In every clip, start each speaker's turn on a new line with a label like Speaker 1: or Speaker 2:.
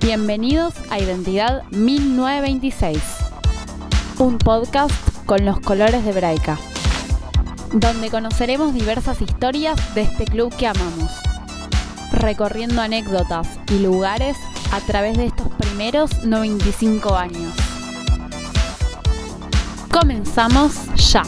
Speaker 1: Bienvenidos a Identidad 1926, un podcast con los colores de Braica, donde conoceremos diversas historias de este club que amamos, recorriendo anécdotas y lugares a través de estos primeros 95 años. Comenzamos ya.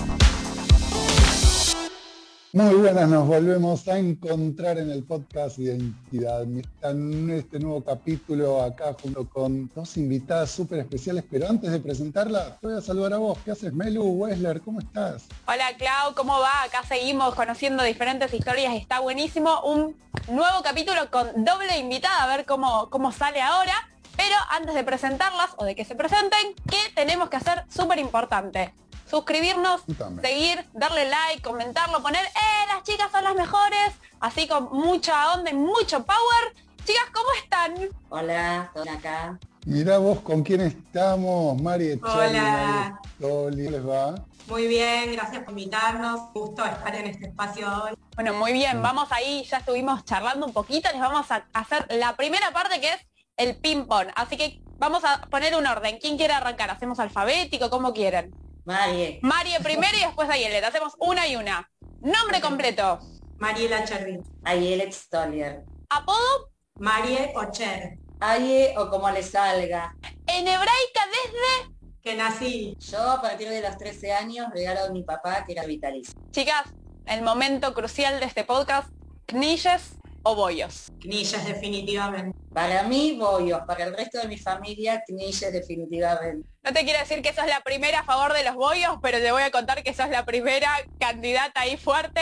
Speaker 2: Muy buenas, nos volvemos a encontrar en el podcast Identidad. En este nuevo capítulo acá junto con dos invitadas súper especiales, pero antes de presentarla, voy a saludar a vos. ¿Qué haces, Melu Wessler? ¿Cómo estás?
Speaker 3: Hola, Clau, ¿cómo va? Acá seguimos conociendo diferentes historias, está buenísimo. Un nuevo capítulo con doble invitada, a ver cómo, cómo sale ahora. Pero antes de presentarlas o de que se presenten, ¿qué tenemos que hacer? Súper importante suscribirnos, seguir, darle like, comentarlo, poner, ¡eh, las chicas son las mejores! Así con mucha onda y mucho power. Chicas, ¿cómo están?
Speaker 4: Hola, estoy acá.
Speaker 2: Mira vos con quién estamos, Mari
Speaker 5: Hola.
Speaker 2: Hola, ¿les va?
Speaker 5: Muy bien, gracias por invitarnos. Gusto estar en este espacio hoy.
Speaker 3: Bueno, muy bien, vamos ahí, ya estuvimos charlando un poquito, les vamos a hacer la primera parte que es el ping-pong. Así que vamos a poner un orden. ¿Quién quiere arrancar? ¿Hacemos alfabético? ¿Cómo quieren?
Speaker 4: Marie.
Speaker 3: Marie primero y después Ayelet. Hacemos una y una. Nombre completo.
Speaker 5: Mariela Cherry.
Speaker 4: Ayelet Stolier.
Speaker 3: Apodo.
Speaker 5: Marie Ocher.
Speaker 4: Aye o como le salga.
Speaker 3: En hebraica desde
Speaker 5: que nací.
Speaker 4: Yo a partir de los 13 años regalo a mi papá que era vitalicio.
Speaker 3: Chicas, el momento crucial de este podcast, Knishes o bollos.
Speaker 5: Knishes definitivamente.
Speaker 4: Para mí, bollos. Para el resto de mi familia, Knishes definitivamente.
Speaker 3: No te quiero decir que sos la primera a favor de los bollos, pero te voy a contar que sos la primera candidata ahí fuerte.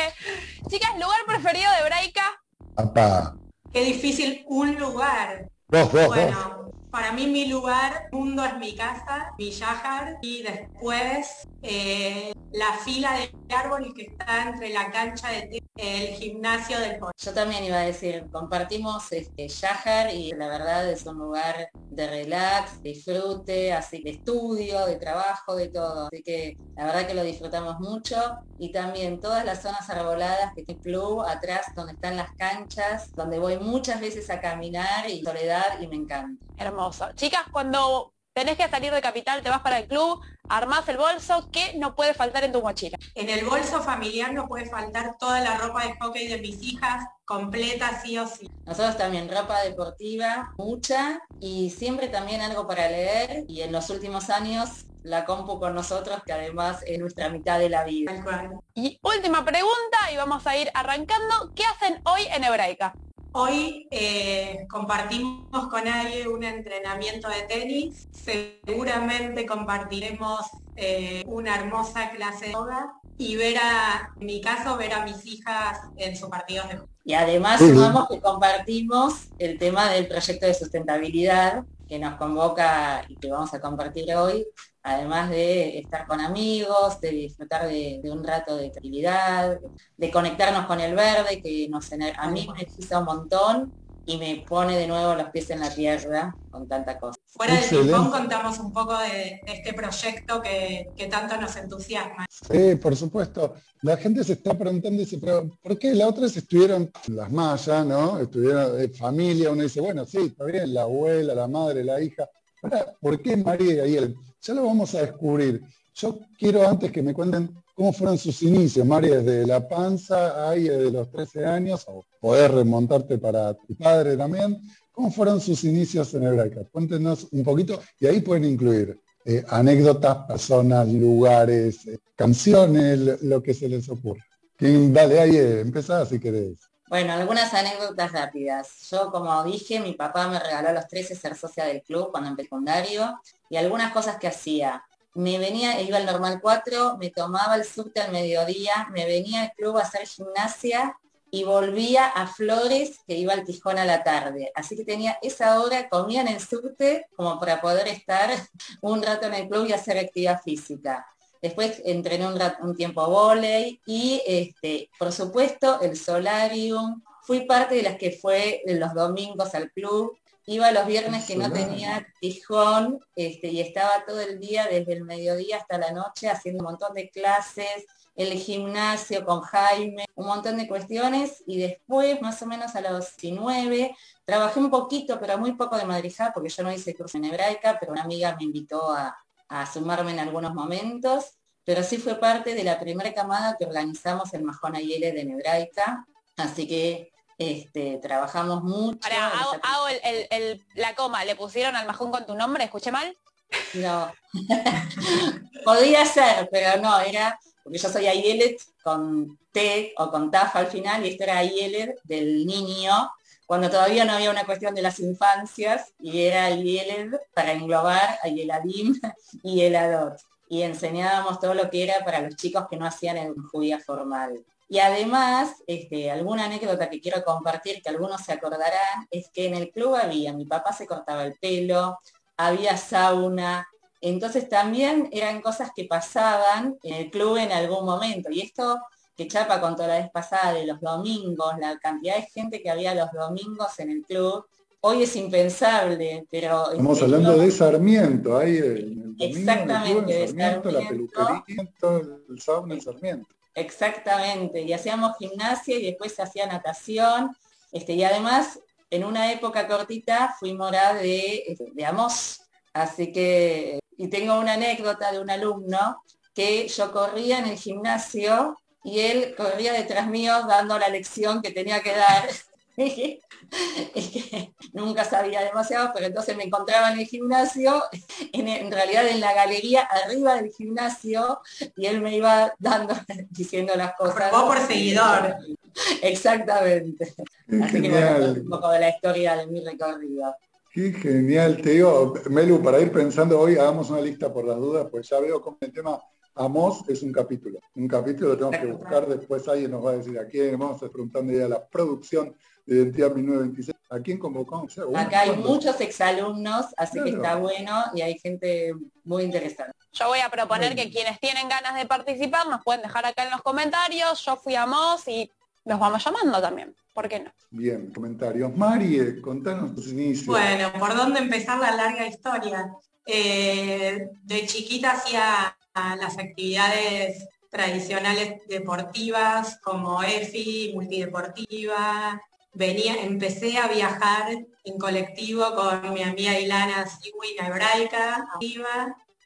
Speaker 3: Chicas, ¿lugar preferido de Braica?
Speaker 2: Papá.
Speaker 5: Qué difícil un lugar.
Speaker 2: bueno,
Speaker 5: para mí mi lugar, mundo es mi casa, mi Yahar, y después eh, la fila de árboles que está entre la cancha de el gimnasio del pollo.
Speaker 4: Yo también iba a decir, compartimos este Yahar y la verdad es un lugar de relax, disfrute, así de estudio, de trabajo, de todo. Así que la verdad que lo disfrutamos mucho y también todas las zonas arboladas que tiene club, atrás donde están las canchas, donde voy muchas veces a caminar y soledad y me encanta.
Speaker 3: Hermoso. Chicas, cuando tenés que salir de capital, te vas para el club, armás el bolso, ¿qué no puede faltar en tu mochila?
Speaker 5: En el bolso familiar no puede faltar toda la ropa de hockey de mis hijas, completa sí o sí.
Speaker 4: Nosotros también ropa deportiva, mucha, y siempre también algo para leer, y en los últimos años la compu con nosotros, que además es nuestra mitad de la vida.
Speaker 3: Y última pregunta, y vamos a ir arrancando, ¿qué hacen hoy en Hebraica?
Speaker 5: Hoy eh, compartimos con alguien un entrenamiento de tenis. Seguramente compartiremos eh, una hermosa clase de yoga y ver a, en mi caso, ver a mis hijas en sus partidos de
Speaker 4: Y además sumamos que compartimos el tema del proyecto de sustentabilidad que nos convoca y que vamos a compartir hoy, además de estar con amigos, de disfrutar de, un rato de tranquilidad, de conectarnos con el verde, que nos, a mí me necesita un montón y me pone de nuevo los pies en la tierra con tanta cosa.
Speaker 5: Fuera del ping contamos un poco de, este proyecto que, tanto nos entusiasma.
Speaker 2: Sí, por supuesto. La gente se está preguntando, dice, pero ¿por qué la otra estuvieron las mayas, ¿no? Estuvieron de familia, uno dice, bueno, sí, está bien, la abuela, la madre, la hija. ¿Por qué María y él? Ya lo vamos a descubrir. Yo quiero antes que me cuenten cómo fueron sus inicios, María, desde la panza, ahí desde los 13 años, o poder remontarte para tu padre también. ¿Cómo fueron sus inicios en Hebraica? Cuéntenos un poquito y ahí pueden incluir eh, anécdotas, personas, lugares, eh, canciones, lo que se les ocurra. Dale, ahí eh, empezá si querés.
Speaker 4: Bueno, algunas anécdotas rápidas. Yo, como dije, mi papá me regaló a los 13 ser socia del club cuando empecé secundario y algunas cosas que hacía. Me venía, iba al normal 4, me tomaba el subte al mediodía, me venía al club a hacer gimnasia y volvía a Flores, que iba al Tijón a la tarde. Así que tenía esa hora, comía en el subte como para poder estar un rato en el club y hacer actividad física. Después entrené un, un tiempo volei y, este, por supuesto, el solarium. Fui parte de las que fue los domingos al club. Iba los viernes que no tenía tijón este, y estaba todo el día, desde el mediodía hasta la noche, haciendo un montón de clases, el gimnasio con Jaime, un montón de cuestiones y después, más o menos a los 19, trabajé un poquito, pero muy poco de madrija, porque yo no hice curso en hebraica, pero una amiga me invitó a, sumarme en algunos momentos, pero sí fue parte de la primera camada que organizamos el Majón Ayele de Hebraica, así que este, trabajamos mucho.
Speaker 3: Hago, la coma, ¿le pusieron al majón con tu nombre? ¿Escuché mal?
Speaker 4: No. Podría ser, pero no, era porque yo soy Ayelet con T o con TAF al final y esto era Ayelet del niño, cuando todavía no había una cuestión de las infancias y era Ayelet para englobar Ayeladim y el Adot. Y enseñábamos todo lo que era para los chicos que no hacían el judía formal. Y además, este, alguna anécdota que quiero compartir, que algunos se acordarán, es que en el club había, mi papá se cortaba el pelo, había sauna, entonces también eran cosas que pasaban en el club en algún momento. Y esto que Chapa contó la vez pasada de los domingos, la cantidad de gente que había los domingos en el club, hoy es impensable, pero...
Speaker 2: Estamos hablando de Sarmiento, ahí
Speaker 4: el Exactamente,
Speaker 2: de Sarmiento, la peluquería, el sauna en Sarmiento.
Speaker 4: Exactamente, y hacíamos gimnasia y después se hacía natación, este, y además en una época cortita fui morada de, de Amos, así que y tengo una anécdota de un alumno que yo corría en el gimnasio y él corría detrás mío dando la lección que tenía que dar. es que nunca sabía demasiado, pero entonces me encontraba en el gimnasio, en, realidad en la galería arriba del gimnasio, y él me iba dando, diciendo las cosas.
Speaker 5: Vos por seguidor.
Speaker 4: Exactamente. Así que un poco de la historia de mi recorrido.
Speaker 2: Qué genial, te digo, Melu, para ir pensando hoy, hagamos una lista por las dudas, pues ya veo como el tema Amos es un capítulo. Un capítulo lo tenemos que buscar, después alguien nos va a decir a quién, vamos a estar preguntando ya la producción de Identidad 1926. ¿A quién convocó?
Speaker 4: Acá hay muchos exalumnos, así que está bueno y hay gente muy interesante.
Speaker 3: Yo voy a proponer que quienes tienen ganas de participar nos pueden dejar acá en los comentarios. Yo fui a Amos y los vamos llamando también. ¿Por qué no?
Speaker 2: Bien, comentarios. Marie, contanos tus inicios.
Speaker 5: Bueno, ¿por dónde empezar la larga historia? Eh, de chiquita hacía las actividades tradicionales deportivas como EFI, multideportiva. Venía, empecé a viajar en colectivo con mi amiga Ilana Siwin Hebraica,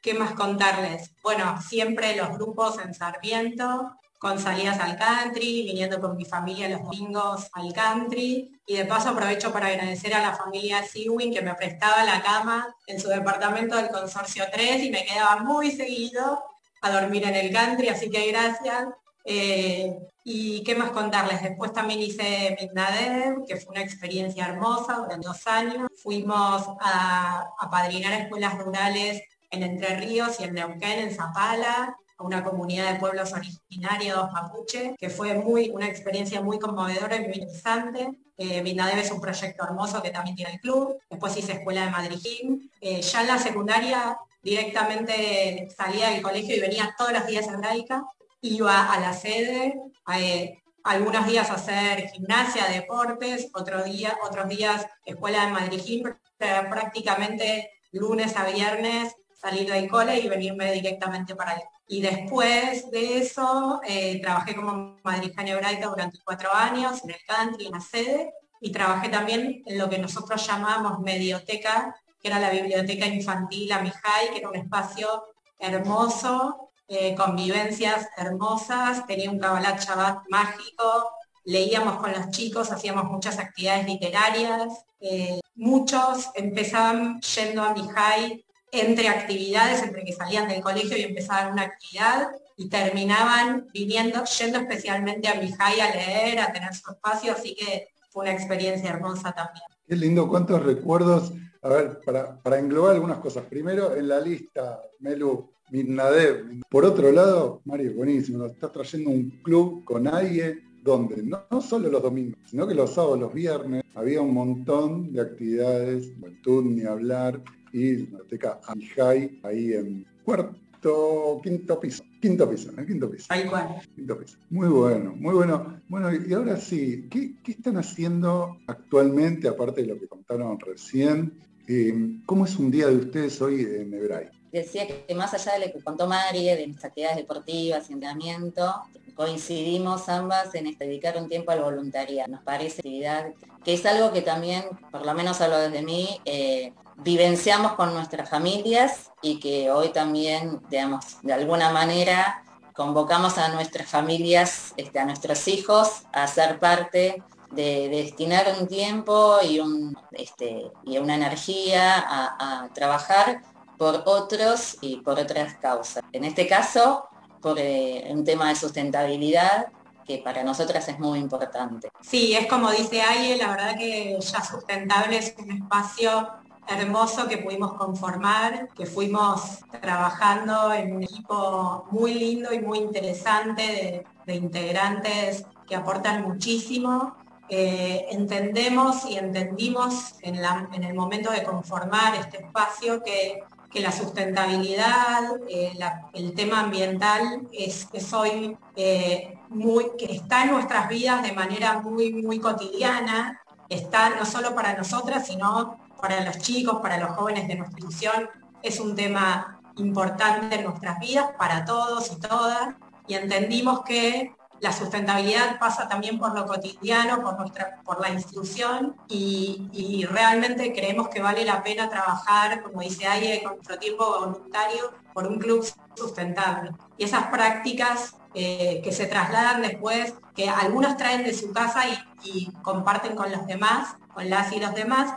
Speaker 5: ¿Qué más contarles? Bueno, siempre los grupos en Sarmiento, con salidas al country, viniendo con mi familia los domingos al country. Y de paso aprovecho para agradecer a la familia Sewin que me prestaba la cama en su departamento del Consorcio 3 y me quedaba muy seguido a dormir en el country, así que gracias. Eh, y qué más contarles, después también hice Midnadev, que fue una experiencia hermosa durante dos años. Fuimos a, a padrinar escuelas rurales en Entre Ríos y en Neuquén, en Zapala, a una comunidad de pueblos originarios mapuche, que fue muy, una experiencia muy conmovedora y muy interesante. Eh, es un proyecto hermoso que también tiene el club. Después hice Escuela de Madrid. Eh, ya en la secundaria directamente salía del colegio y venía todos los días a hebraica. Iba a la sede, eh, algunos días a hacer gimnasia, deportes, otros días, otros días Escuela de Madrid. prácticamente lunes a viernes salir del cole y venirme directamente para el y después de eso eh, trabajé como madrija hebraica durante cuatro años en el country, en la sede, y trabajé también en lo que nosotros llamamos medioteca, que era la biblioteca infantil Amijay, que era un espacio hermoso, eh, con vivencias hermosas, tenía un Kabbalat Shabbat mágico, leíamos con los chicos, hacíamos muchas actividades literarias, eh, muchos empezaban yendo a Mijay entre actividades, entre que salían del colegio y empezaban una actividad y terminaban viniendo, yendo especialmente a Mijay a leer, a tener su espacio, así que fue una experiencia hermosa también.
Speaker 2: Qué lindo, cuántos recuerdos. A ver, para, englobar algunas cosas. Primero, en la lista, Melu, Mirnadev. Por otro lado, Mario, buenísimo, nos estás trayendo un club con alguien donde no, solo los domingos, sino que los sábados, los viernes, había un montón de actividades, juventud, ni hablar, y la biblioteca Amijay, ahí en cuarto, quinto piso. Quinto piso, en el quinto piso.
Speaker 5: Ahí cuál.
Speaker 2: Quinto piso. Muy bueno, muy bueno. Bueno, y ahora sí, ¿qué, están haciendo actualmente, aparte de lo que contaron recién? Eh, ¿Cómo es un día de ustedes hoy en Hebraica?
Speaker 4: decía que más allá de lo que contó Marie, de mis actividades deportivas y entrenamiento, coincidimos ambas en este, dedicar un tiempo al voluntariado. Nos parece actividad que es algo que también, por lo menos hablo desde mí, eh, vivenciamos con nuestras familias y que hoy también, digamos, de alguna manera convocamos a nuestras familias, este, a nuestros hijos, a ser parte de, destinar un tiempo y, un, este, y una energía a, trabajar por otros y por otras causas. En este caso, por eh, un tema de sustentabilidad que para nosotras es muy importante.
Speaker 5: Sí, es como dice Aye, la verdad que ya sustentable es un espacio hermoso que pudimos conformar, que fuimos trabajando en un equipo muy lindo y muy interesante de, integrantes que aportan muchísimo. Eh, entendemos y entendimos en, el momento de conformar este espacio que, la sustentabilidad, eh, el tema ambiental es, hoy eh, muy, que está en nuestras vidas de manera muy, muy cotidiana, está no solo para nosotras, sino para los chicos, para los jóvenes de nuestra institución, es un tema importante en nuestras vidas, para todos y todas, y entendimos que la sustentabilidad pasa también por lo cotidiano, por, nuestra, por la institución, y, realmente creemos que vale la pena trabajar, como dice Aye, con nuestro tiempo voluntario, por un club sustentable. Y esas prácticas eh, que se trasladan después, que algunos traen de su casa y comparten con los demás, con las y los demás,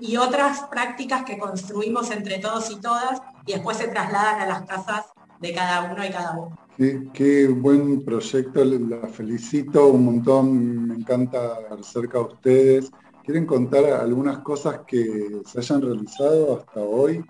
Speaker 5: y, otras prácticas que construimos entre todos y todas y después se trasladan a las casas de cada uno y cada uno.
Speaker 2: Qué, buen proyecto, la felicito un montón, me encanta cerca de ustedes. ¿Quieren contar algunas cosas que se hayan realizado hasta hoy?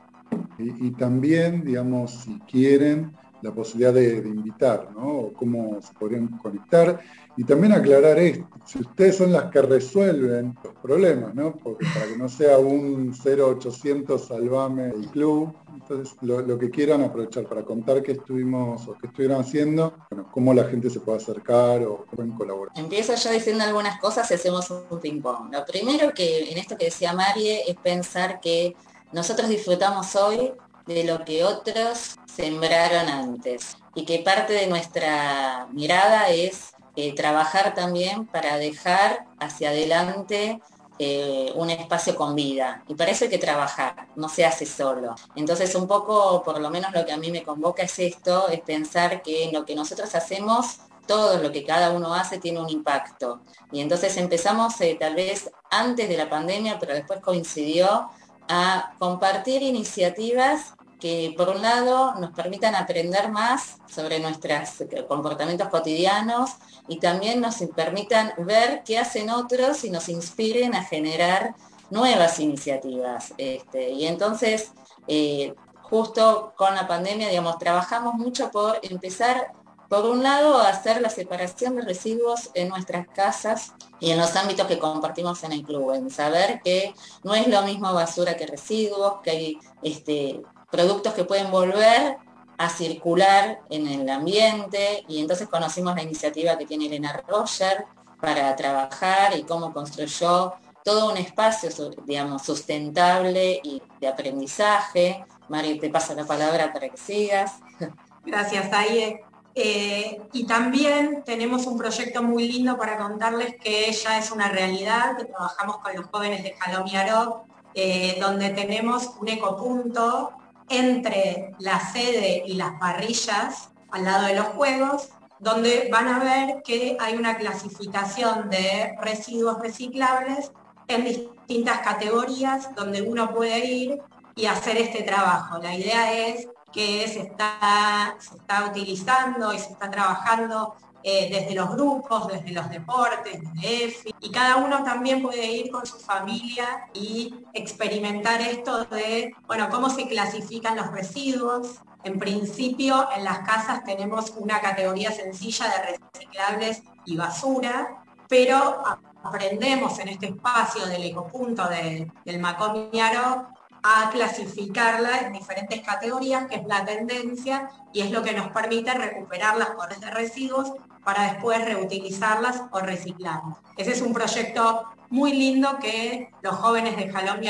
Speaker 2: Y, también, digamos, si quieren, la posibilidad de, invitar, ¿no? O cómo se podrían conectar. Y también aclarar esto, si ustedes son las que resuelven los problemas, ¿no? Porque para que no sea un 0800 salvame el club, entonces lo, que quieran aprovechar para contar qué estuvimos o qué estuvieron haciendo, bueno, cómo la gente se puede acercar o pueden colaborar.
Speaker 4: Empiezo yo diciendo algunas cosas y hacemos un ping-pong. Lo primero que en esto que decía Marie es pensar que nosotros disfrutamos hoy de lo que otros sembraron antes y que parte de nuestra mirada es eh, trabajar también para dejar hacia adelante eh, un espacio con vida. Y para eso hay que trabajar, no se hace solo. Entonces un poco, por lo menos lo que a mí me convoca es esto, es pensar que en lo que nosotros hacemos, todo lo que cada uno hace tiene un impacto. Y entonces empezamos eh, tal vez antes de la pandemia, pero después coincidió a compartir iniciativas que por un lado nos permitan aprender más sobre nuestros comportamientos cotidianos y también nos permitan ver qué hacen otros y nos inspiren a generar nuevas iniciativas. Este, y entonces, eh, justo con la pandemia, digamos, trabajamos mucho por empezar, por un lado, a hacer la separación de residuos en nuestras casas y en los ámbitos que compartimos en el club, en saber que no es lo mismo basura que residuos, que hay este, productos que pueden volver a circular en el ambiente y entonces conocimos la iniciativa que tiene Elena Roger para trabajar y cómo construyó todo un espacio, digamos, sustentable y de aprendizaje. Mari, te paso la palabra para que sigas.
Speaker 5: Gracias, Aye. Eh, y también tenemos un proyecto muy lindo para contarles que ya es una realidad, que trabajamos con los jóvenes de Jalomiaró, eh, donde tenemos un ecopunto entre la sede y las parrillas al lado de los juegos, donde van a ver que hay una clasificación de residuos reciclables en distintas categorías donde uno puede ir y hacer este trabajo. La idea es que se está, se está utilizando y se está trabajando eh, desde los grupos, desde los deportes, desde EFI, y cada uno también puede ir con su familia y experimentar esto de, bueno, cómo se clasifican los residuos. En principio, en las casas tenemos una categoría sencilla de reciclables y basura, pero aprendemos en este espacio del ecopunto del Macomiaro a clasificarla en diferentes categorías, que es la tendencia y es lo que nos permite recuperar las corres de residuos para después reutilizarlas o reciclarlas. Ese es un proyecto muy lindo que los jóvenes de Jalón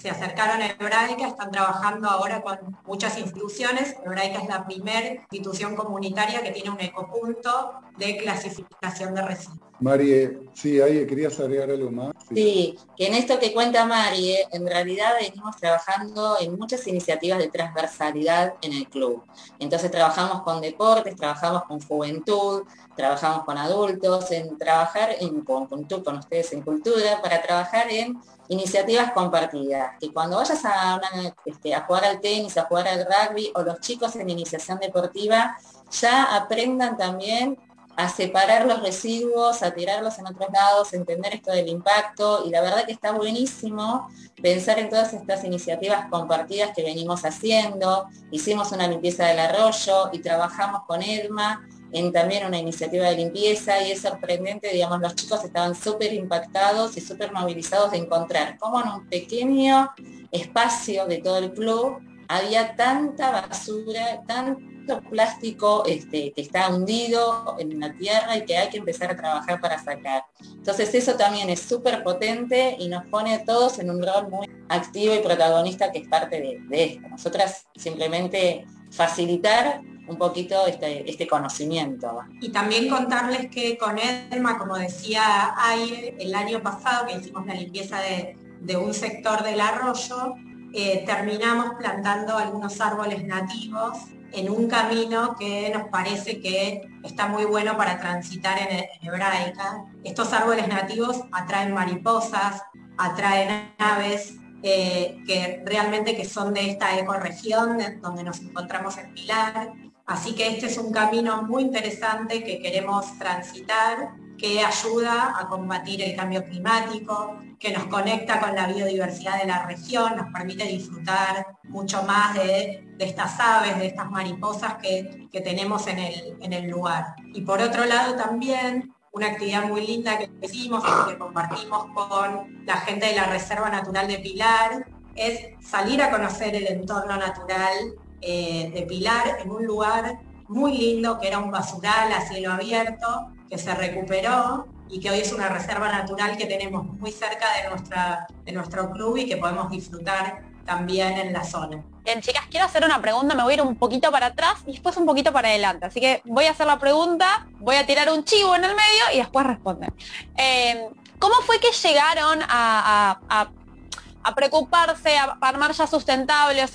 Speaker 5: se acercaron a Hebraica, están trabajando ahora con muchas instituciones. Hebraica es la primera institución comunitaria que tiene un ecopunto de clasificación de residuos.
Speaker 2: Marie, sí, ahí querías agregar algo más.
Speaker 4: Sí. que en esto que cuenta Marie, en realidad venimos trabajando en muchas iniciativas de transversalidad en el club. Entonces trabajamos con deportes, trabajamos con juventud, trabajamos con adultos, en trabajar en conjunto con ustedes en cultura, para trabajar en iniciativas compartidas. Que cuando vayas a, este, a jugar al tenis, a jugar al rugby, o los chicos en iniciación deportiva, ya aprendan también a separar los residuos, a tirarlos en otros lados, entender esto del impacto y la verdad que está buenísimo pensar en todas estas iniciativas compartidas que venimos haciendo. Hicimos una limpieza del arroyo y trabajamos con Edma en también una iniciativa de limpieza y es sorprendente, digamos, los chicos estaban súper impactados y súper movilizados de encontrar cómo en un pequeño espacio de todo el club había tanta basura, tanto plástico este, que está hundido en la tierra y que hay que empezar a trabajar para sacar. Entonces eso también es súper potente y nos pone a todos en un rol muy activo y protagonista que es parte de, de esto. Nosotras simplemente facilitar un poquito este, este conocimiento.
Speaker 5: Y también contarles que con Edma, como decía Aire, el año pasado que hicimos la limpieza de, un sector del arroyo, eh, terminamos plantando algunos árboles nativos en un camino que nos parece que está muy bueno para transitar en, hebraica. Estos árboles nativos atraen mariposas, atraen aves, eh, que realmente que son de esta ecorregión donde nos encontramos en Pilar Así que este es un camino muy interesante que queremos transitar, que ayuda a combatir el cambio climático, que nos conecta con la biodiversidad de la región, nos permite disfrutar mucho más de, estas aves, de estas mariposas que, tenemos en el, en el lugar. Y por otro lado también una actividad muy linda que hicimos y que compartimos con la gente de la Reserva Natural de Pilar, es salir a conocer el entorno natural eh, de Pilar en un lugar muy lindo que era un basural a cielo abierto, que se recuperó y que hoy es una reserva natural que tenemos muy cerca de, nuestra, de nuestro club y que podemos disfrutar también en la zona.
Speaker 3: Bien, chicas, quiero hacer una pregunta, me voy a ir un poquito para atrás y después un poquito para adelante. Así que voy a hacer la pregunta, voy a tirar un chivo en el medio y después responden. Eh, ¿Cómo fue que llegaron a, a, preocuparse, a armar ya sustentable? O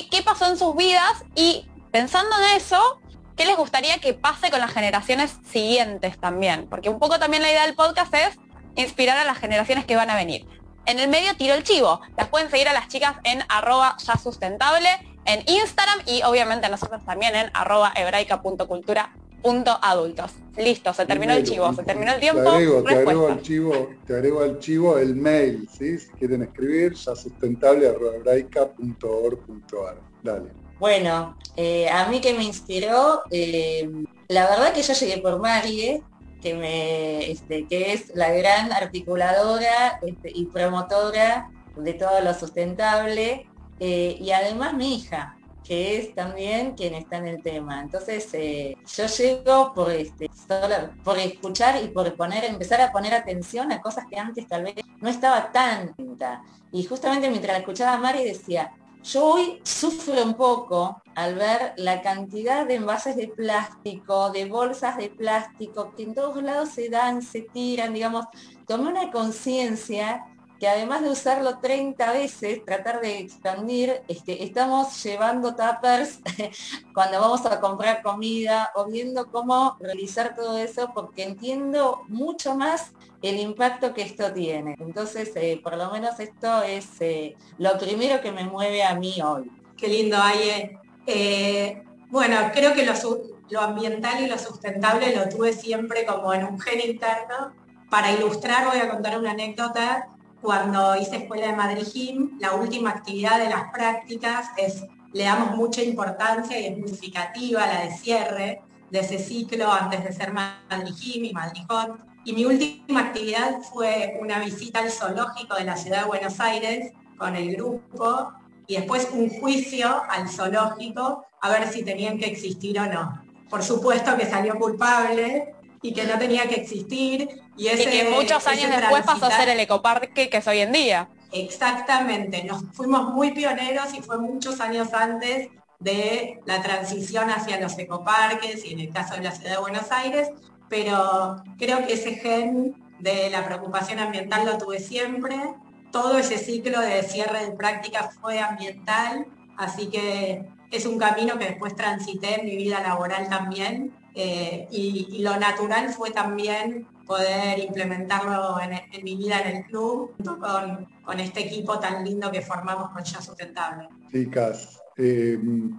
Speaker 3: qué, pasó en sus vidas y pensando en eso, ¿qué les gustaría que pase con las generaciones siguientes también? Porque un poco también la idea del podcast es inspirar a las generaciones que van a venir. En el medio tiro el chivo. Las pueden seguir a las chicas en arroba ya sustentable, en Instagram y obviamente a nosotros también en arroba hebraica.cultura.adultos. Listo, se terminó el chivo, se terminó el tiempo.
Speaker 2: Te agrego, te agrego, al chivo, te agrego al chivo el mail, ¿sí? Si quieren escribir, ya sustentable Dale.
Speaker 4: Bueno, eh, a mí que me inspiró, eh, la verdad que yo llegué por Marie, que, me, este, que es la gran articuladora este, y promotora de todo lo sustentable, eh, y además mi hija, que es también quien está en el tema. Entonces, eh, yo llego por, este, por escuchar y por poner, empezar a poner atención a cosas que antes tal vez no estaba tan Y justamente mientras escuchaba a Mari decía, yo hoy sufro un poco al ver la cantidad de envases de plástico, de bolsas de plástico, que en todos lados se dan, se tiran, digamos, tomé una conciencia que además de usarlo 30 veces, tratar de expandir, este, estamos llevando tuppers cuando vamos a comprar comida o viendo cómo realizar todo eso, porque entiendo mucho más el impacto que esto tiene. Entonces, eh, por lo menos esto es eh, lo primero que me mueve a mí hoy.
Speaker 5: Qué lindo, Aye. Eh, bueno, creo que lo, lo ambiental y lo sustentable lo tuve siempre como en un gen interno. Para ilustrar voy a contar una anécdota cuando hice Escuela de Madrid la última actividad de las prácticas es, le damos mucha importancia y es significativa la de cierre de ese ciclo antes de ser Madrid Gym y Madrid. Y mi última actividad fue una visita al zoológico de la ciudad de Buenos Aires con el grupo y después un juicio al zoológico a ver si tenían que existir o no. Por supuesto que salió culpable y que no tenía que existir. Y, ese,
Speaker 3: que muchos años después pasó a ser el ecoparque que es hoy en día.
Speaker 5: Exactamente, nos fuimos muy pioneros y fue muchos años antes de la transición hacia los ecoparques y en el caso de la ciudad de Buenos Aires, pero creo que ese gen de la preocupación ambiental lo tuve siempre. Todo ese ciclo de cierre de prácticas fue ambiental, así que es un camino que después transité en mi vida laboral también. Eh, y, lo natural fue también poder implementarlo en, mi vida en el club, con, con, este equipo tan lindo que formamos con Ya Sustentable.
Speaker 2: Chicas, eh,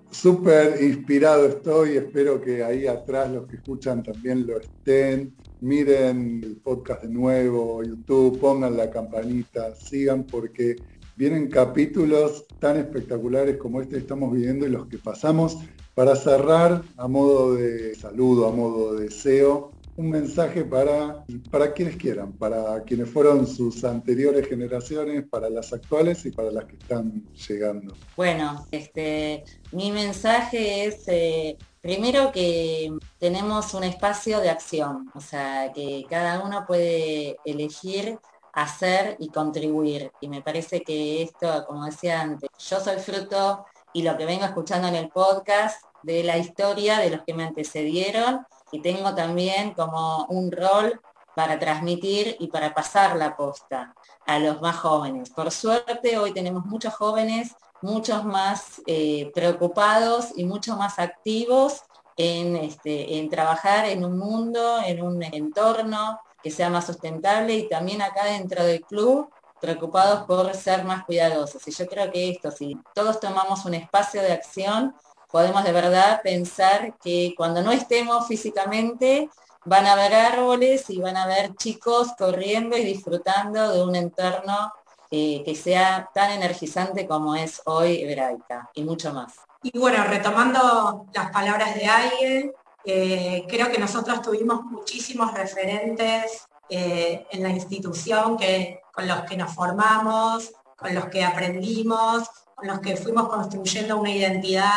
Speaker 2: súper inspirado estoy, espero que ahí atrás los que escuchan también lo estén. Miren el podcast de nuevo, YouTube, pongan la campanita, sigan porque vienen capítulos tan espectaculares como este que estamos viviendo y los que pasamos. Para cerrar, a modo de saludo, a modo de deseo, un mensaje para, para quienes quieran, para quienes fueron sus anteriores generaciones, para las actuales y para las que están llegando.
Speaker 4: Bueno, este, mi mensaje es eh, primero que tenemos un espacio de acción, o sea, que cada uno puede elegir hacer y contribuir. Y me parece que esto, como decía antes, yo soy fruto y lo que vengo escuchando en el podcast de la historia de los que me antecedieron y tengo también como un rol para transmitir y para pasar la posta a los más jóvenes. Por suerte hoy tenemos muchos jóvenes, muchos más eh, preocupados y mucho más activos en, este, en trabajar en un mundo, en un entorno que sea más sustentable y también acá dentro del club preocupados por ser más cuidadosos. Y yo creo que esto, si todos tomamos un espacio de acción, podemos de verdad pensar que cuando no estemos físicamente van a haber árboles y van a haber chicos corriendo y disfrutando de un entorno eh, que sea tan energizante como es hoy Hebraica y mucho más.
Speaker 5: Y bueno, retomando las palabras de alguien, eh, creo que nosotros tuvimos muchísimos referentes eh, en la institución que, con los que nos formamos, con los que aprendimos, con los que fuimos construyendo una identidad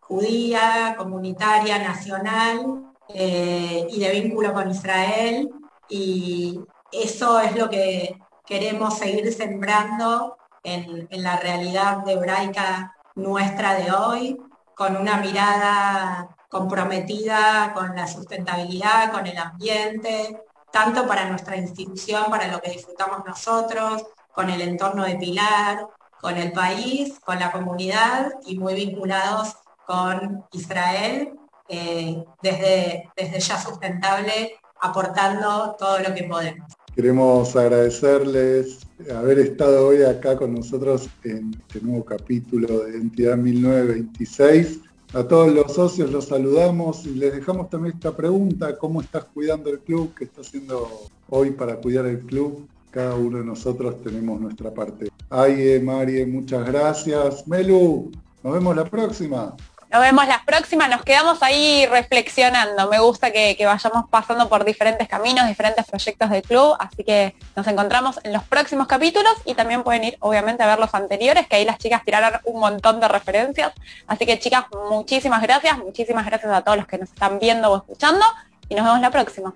Speaker 5: judía, comunitaria, nacional eh, y de vínculo con Israel. Y eso es lo que queremos seguir sembrando en, la realidad hebraica nuestra de hoy, con una mirada comprometida con la sustentabilidad, con el ambiente, tanto para nuestra institución, para lo que disfrutamos nosotros, con el entorno de Pilar, con el país, con la comunidad y muy vinculados con Israel eh, desde, desde ya sustentable, aportando todo lo que podemos.
Speaker 2: Queremos agradecerles haber estado hoy acá con nosotros en este nuevo capítulo de Entidad 1926. A todos los socios los saludamos y les dejamos también esta pregunta, ¿cómo estás cuidando el club? ¿Qué está haciendo hoy para cuidar el club? Cada uno de nosotros tenemos nuestra parte. Aye, Marie, muchas gracias. Melu, nos vemos la próxima.
Speaker 3: Nos vemos las próximas, nos quedamos ahí reflexionando. Me gusta que, vayamos pasando por diferentes caminos, diferentes proyectos del club, así que nos encontramos en los próximos capítulos y también pueden ir obviamente a ver los anteriores, que ahí las chicas tiraron un montón de referencias. Así que chicas, muchísimas gracias, muchísimas gracias a todos los que nos están viendo o escuchando y nos vemos la próxima.